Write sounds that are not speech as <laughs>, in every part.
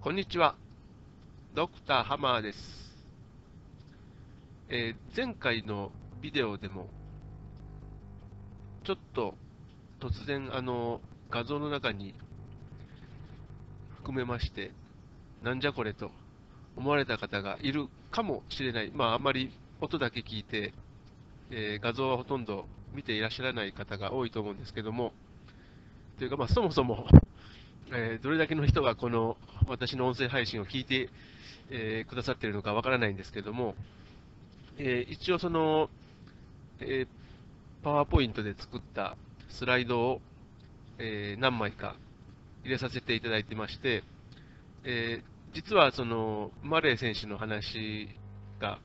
こんにちは。ドクターハマーです。えー前回のビデオでも、ちょっと突然、あの、画像の中に含めまして、なんじゃこれと思われた方がいるかもしれない。まあ、あんまり音だけ聞いて、えー画像はほとんど見ていらっしゃらない方が多いと思うんですけども、というか、まあ、そもそも、えーどれだけの人がこの私の音声配信を聞いて、えーくださっているのかわからないんですけども、えー一応その、えパワーポイントで作ったスライドを、え何枚か入れさせていただいてまして、え実はそのマレー選手の話が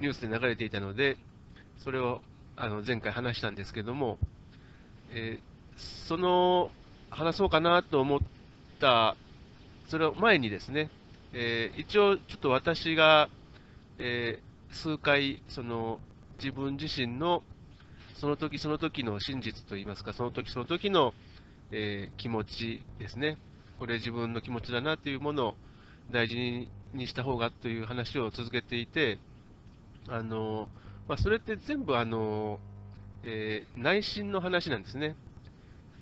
ニュースで流れていたので、それをあの前回話したんですけども、えその話そうかなと思った、それを前にですね、えー一応ちょっと私が、えー数回、その自分自身のその時その時の真実といいますか、その時その時の、えー気持ちですね、これ自分の気持ちだなというものを大事にした方がという話を続けていて、あのまあ、それって全部あの、え内心の話なんですね。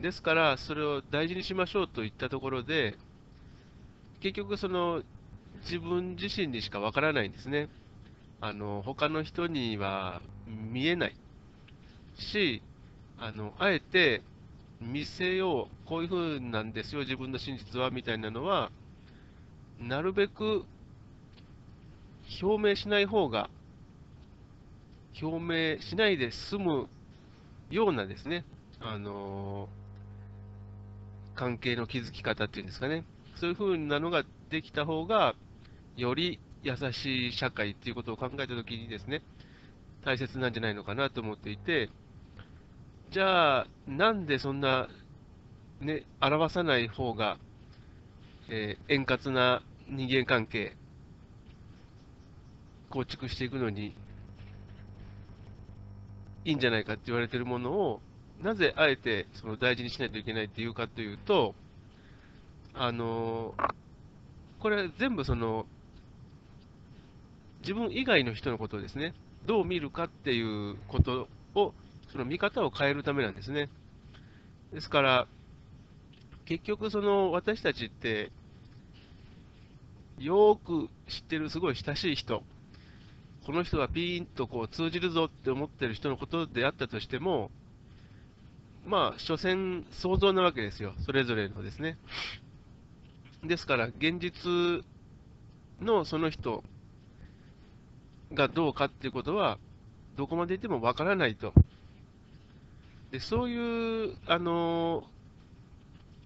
ですから、それを大事にしましょうといったところで、結局、その自分自身にしかわからないんですね。あの他の人には見えないし、あのあえて見せよう、こういう風なんですよ、自分の真実はみたいなのは、なるべく表明しない方が、表明しないで済むようなですね、あの関係の築き方っていうんですかね、そういう風なのができた方が、より優しい社会っていうことを考えたときにですね、大切なんじゃないのかなと思っていて、じゃあ、なんでそんな、ね、表さない方が、えー円滑な人間関係、構築していくのにいいんじゃないかって言われてるものを、なぜあえてその大事にしないといけないっていうかというと、あのこれ全部その、自分以外の人のことをですね、どう見るかっていうことを、その見方を変えるためなんですね。ですから、結局その私たちって、よーく知ってるすごい親しい人、この人はピーンとこう通じるぞって思ってる人のことであったとしても、まあ、所詮想像なわけですよ、それぞれのですね。ですから、現実のその人がどうかっていうことは、どこまでいてもわからないと。でそういう、あの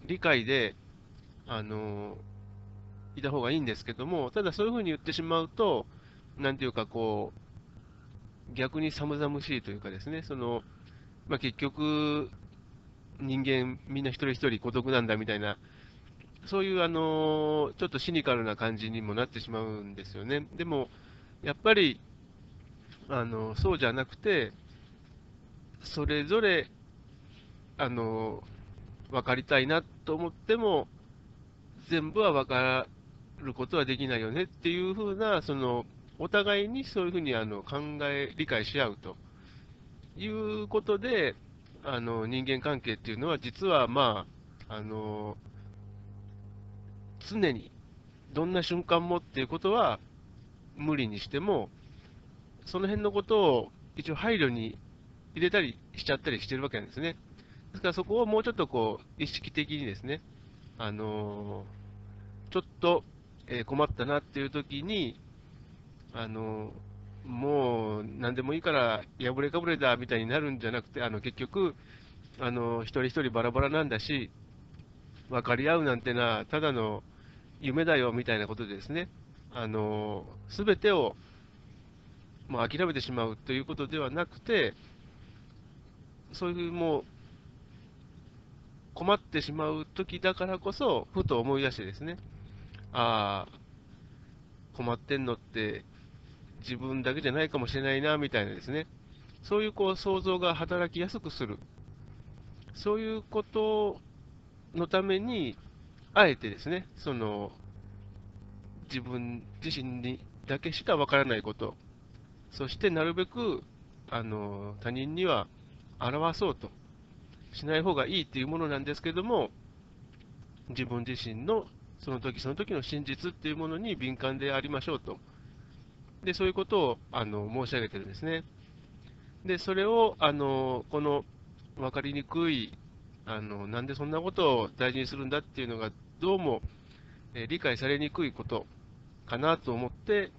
理解で、あのいた方がいいんですけども、ただそういうふうに言ってしまうと、なんていうかこう、逆に寒々しいというかですね、その、まあ、結局、人間みんな一人一人孤独なんだみたいな、そういうあのちょっとシニカルな感じにもなってしまうんですよね。でも、やっぱり、あのそうじゃなくて、それぞれ、あの分かりたいなと思っても、全部は分かることはできないよねっていうふうな、そのお互いにそういうふうにあの考え、理解し合うということで、あの人間関係っていうのは、実はまあ、あの常にどんな瞬間もっていうことは無理にしても、その辺のことを一応配慮に入れたりしちゃったりしてるわけなんですね。ですからそこをもうちょっとこう意識的にですね、あのちょっと、え困ったなっていう時に、あのもう何でもいいから破れかぶれだみたいになるんじゃなくて、あの結局、あの一人一人バラバラなんだし、分かり合うなんてな、ただの夢だよみたいなことでですね、あの全てをもう諦めてしまうということではなくて、そういうもう困ってしまう時だからこそ、ふと思い出してですね、ああ、困ってんのって自分だけじゃないかもしれないなみたいなですね、そういうこう想像が働きやすくする、そういうことのために、あえてですね、その自分自身にだけしかわからないこと、そしてなるべくあの他人には表そうと。しない方がいいっていうものなんですけども、自分自身のその時その時の真実っていうものに敏感でありましょうと。で、そういうことをあの申し上げてるんですね。で、それをあのこの分かりにくいあの、なんでそんなことを大事にするんだっていうのが、どうも、え理解されにくいことかなと思って、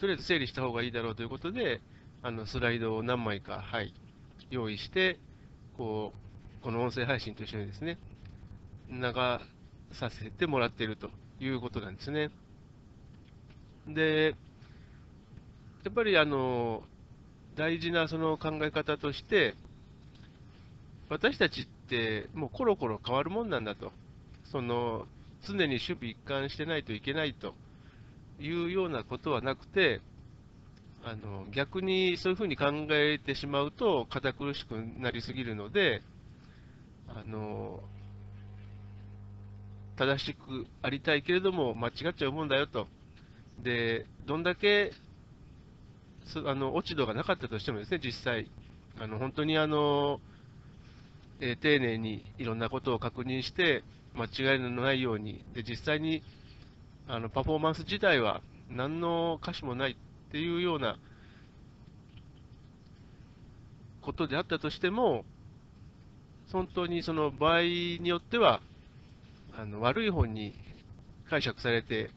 とりあえず整理した方がいいだろうということで、あのスライドを何枚か、はい、用意して、こう、この音声配信と一緒にですね、流させてもらっているということなんですね。で、やっぱりあの、大事なその考え方として、私たちってもうコロコロ変わるもんなんだと。その、常に守備一貫してないといけないというようなことはなくて、あの逆にそういうふうに考えてしまうと堅苦しくなりすぎるので、あの正しくありたいけれども間違っちゃうもんだよと。で、どんだけあの落ち度がなかったとしてもですね、実際、あの本当にあの、えー丁寧にいろんなことを確認して、間違いのないように、で実際にあのパフォーマンス自体は何の歌詞もないっていうようなことであったとしても、本当にその場合によっては、あの悪い方に解釈されて、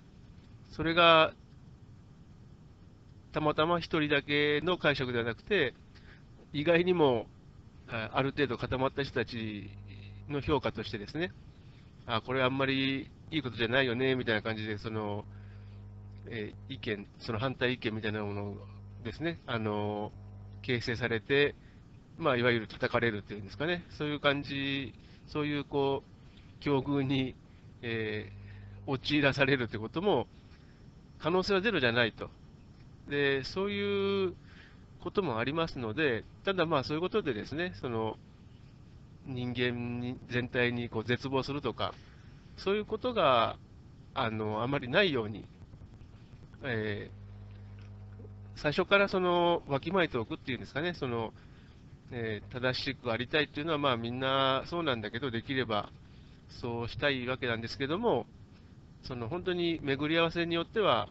それがたまたま一人だけの解釈ではなくて、意外にもあある程度固まった人たちの評価としてですね、あこれあんまりいいことじゃないよねみたいな感じで、その、えー意見、その反対意見みたいなものですね、あの形成されて、まあ、いわゆる叩かれるっていうんですかね、そういう感じ、そういうこう境遇に、えー陥らされるということも、可能性はゼロじゃないと。で、そういうこともありますので、ただまあそういうことでですね、その人間に全体にこう絶望するとか、そういうことがあのあまりないように、えー最初からそのわきまえておくっていうんですかね、そのえー正しくありたいっていうのは、まあみんなそうなんだけど、できればそうしたいわけなんですけども、その本当に巡り合わせによっては、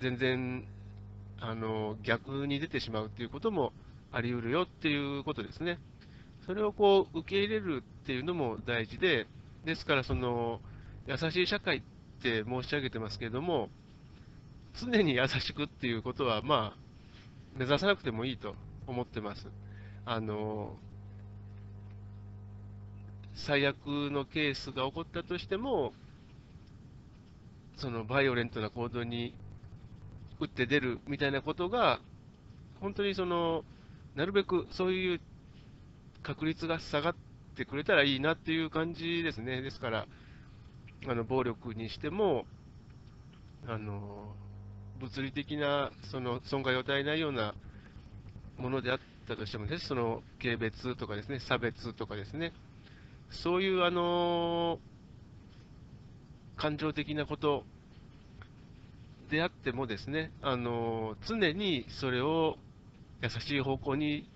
全然あの逆に出てしまうっていうこともあり得るよっていうことですね。それをこう受け入れるっていうのも大事で、ですからその優しい社会って申し上げてますけれども、常に優しくっていうことは、まあ、目指さなくてもいいと思ってます。あの最悪のケースが起こったとしても、そのバイオレントな行動に打って出るみたいなことが、本当にその、なるべくそういう確率が下がってくれたらいいなっていう感じですね。ですから、あの暴力にしても、あの物理的なその損害を与えないようなものであったとしてもです、その軽蔑とかですね、差別とかですね、そういうあの感情的なことであってもですね、あの常にそれを優しい方向に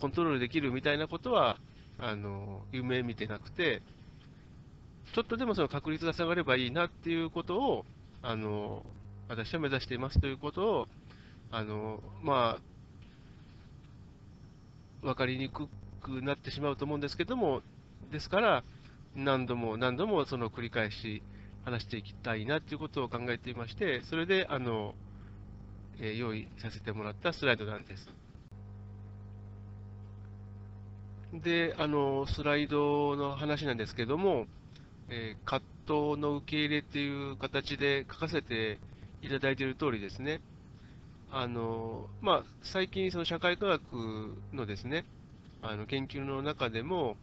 コントロールできるみたいなことは、あの夢見てなくて、ちょっとでもその確率が下がればいいなっていうことを、あの私は目指していますということを、あのまあ、分かりにくくなってしまうと思うんですけども、ですから、何度も何度もその繰り返し話していきたいなということを考えていまして、それであの、えー用意させてもらったスライドなんです。で、あのスライドの話なんですけども、えー葛藤の受け入れっていう形で書かせていただいている通りですね、あのまあ、最近、その社会科学のですね、あの研究の中でも、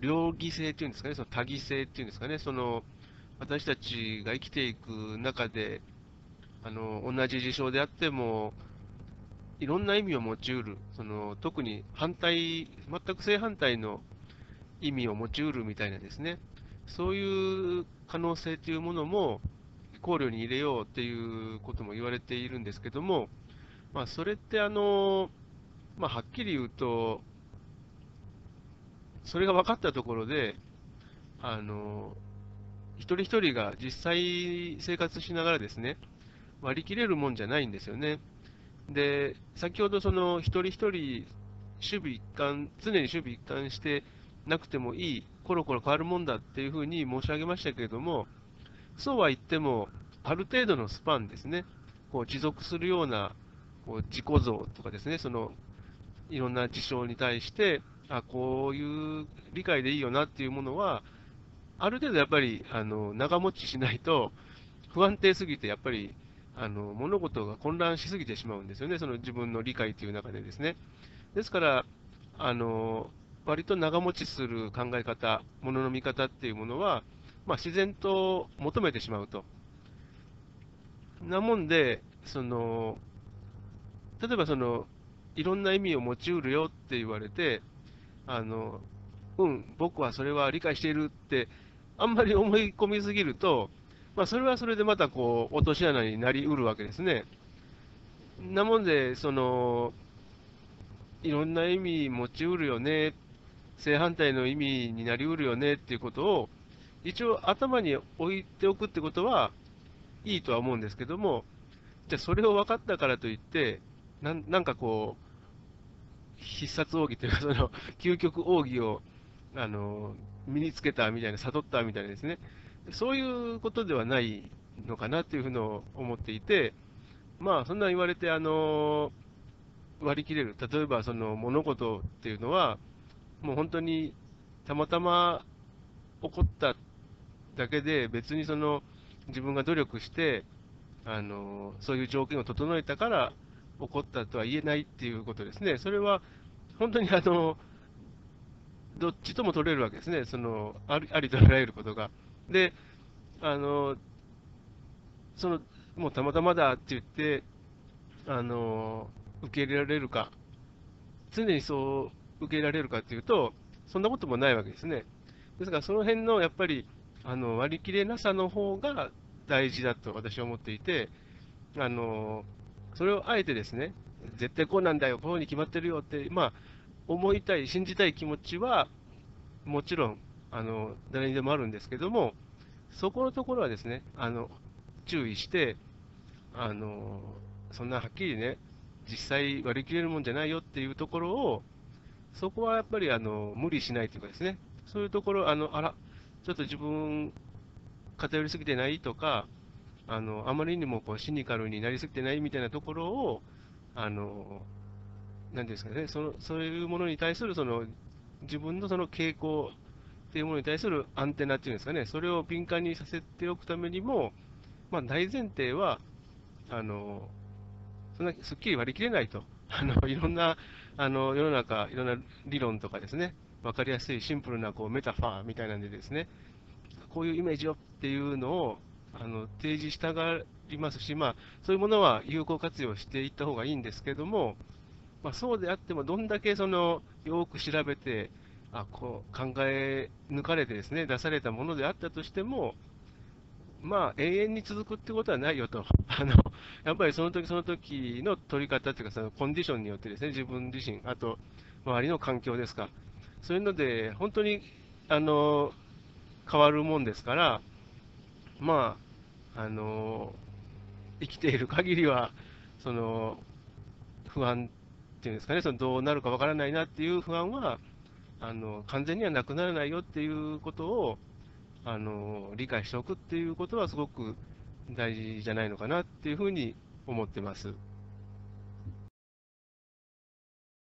両義性っていうんですかね、その多義性っていうんですかね、その私たちが生きていく中で、あの同じ事象であっても、いろんな意味を持ちうる、その特に反対、全く正反対の意味を持ちうるみたいなですね、そういう可能性というものも考慮に入れようっていうことも言われているんですけども、まあ、それってあの、まあ、はっきり言うと、それが分かったところで、あの一人一人が実際生活しながらですね、割り切れるもんじゃないんですよね。で、先ほどその一人一人守備一貫、常に守備一貫してなくてもいい、コロコロ変わるもんだっていうふうに申し上げましたけれども、そうは言っても、ある程度のスパンですね、こう持続するようなこう自己像とかですね、そのいろんな事象に対して、あこういう理解でいいよなっていうものは、ある程度やっぱりあの長持ちしないと、不安定すぎて、やっぱりあの物事が混乱しすぎてしまうんですよね、その自分の理解という中でですね。ですから、あの割と長持ちする考え方、ものの見方っていうものは、まあ、自然と求めてしまうと。なもんで、その例えばその、いろんな意味を持ちうるよって言われて、あのうん、僕はそれは理解しているって、あんまり思い込みすぎると、まあ、それはそれでまたこう落とし穴になりうるわけですね。なもんで、そのいろんな意味持ちうるよね、正反対の意味になりうるよねっていうことを、一応頭に置いておくってことはいいとは思うんですけども、じゃあそれを分かったからといって、ななんかこう、必殺奥義というか、その <laughs> 究極奥義をあの身につけたみたいな、悟ったみたいなですね、そういうことではないのかなっていうふうに思っていて、まあ、そんな言われて、あの割り切れる、例えばその物事っていうのは、もう本当にたまたま起こっただけで、別にその自分が努力して、あのそういう条件を整えたから起こったとは言えないっていうことですね。それは本当にあのどっちとも取れるわけですね、そのありありとあらゆることが。で、あのそのもうたまたまだって言って、あの受け入れられるか、常にそう受け入れられるかっていうと、そんなこともないわけですね。ですから、その辺のやっぱりあの割り切れなさの方が大事だと私は思っていて、あのそれをあえてですね、絶対こうなんだよ、こうに決まってるよって、まあ、思いたい、信じたい気持ちは、もちろん、あの、誰にでもあるんですけども、そこのところはですね、あの、注意して、あの、そんなはっきりね、実際割り切れるもんじゃないよっていうところを、そこはやっぱりあの無理しないというかですね、そういうところ、あのあら、ちょっと自分、偏りすぎてないとか、あのあまりにもこうシニカルになりすぎてないみたいなところを、あのなんですかね、そのそういうものに対するその自分のその傾向っていうものに対するアンテナっていうんですかね、それを敏感にさせておくためにも、まあ、大前提は、あのそんなすっきり割り切れないと、<laughs> あのいろんなあの世の中、いろんな理論とかですね、分かりやすいシンプルなこうメタファーみたいなんでですね、こういうイメージをっていうのをあの提示したがりますし、まあ、そういうものは有効活用していった方がいいんですけども、まあ、そうであっても、どんだけそのよく調べて、あこう考え抜かれてですね出されたものであったとしても、まあ、永遠に続くってことはないよと、<laughs> あのやっぱりその時その時の取り方というか、そのコンディションによってですね自分自身、あと周りの環境ですか、そういうので、本当にあの変わるもんですから、まあ、あの生きている限りは、その不安っていうんですかね、そのどうなるかわからないなっていう不安は、あの完全にはなくならないよっていうことをあの理解しておくっていうことは、すごく大事じゃないのかなっていうふうに思ってます。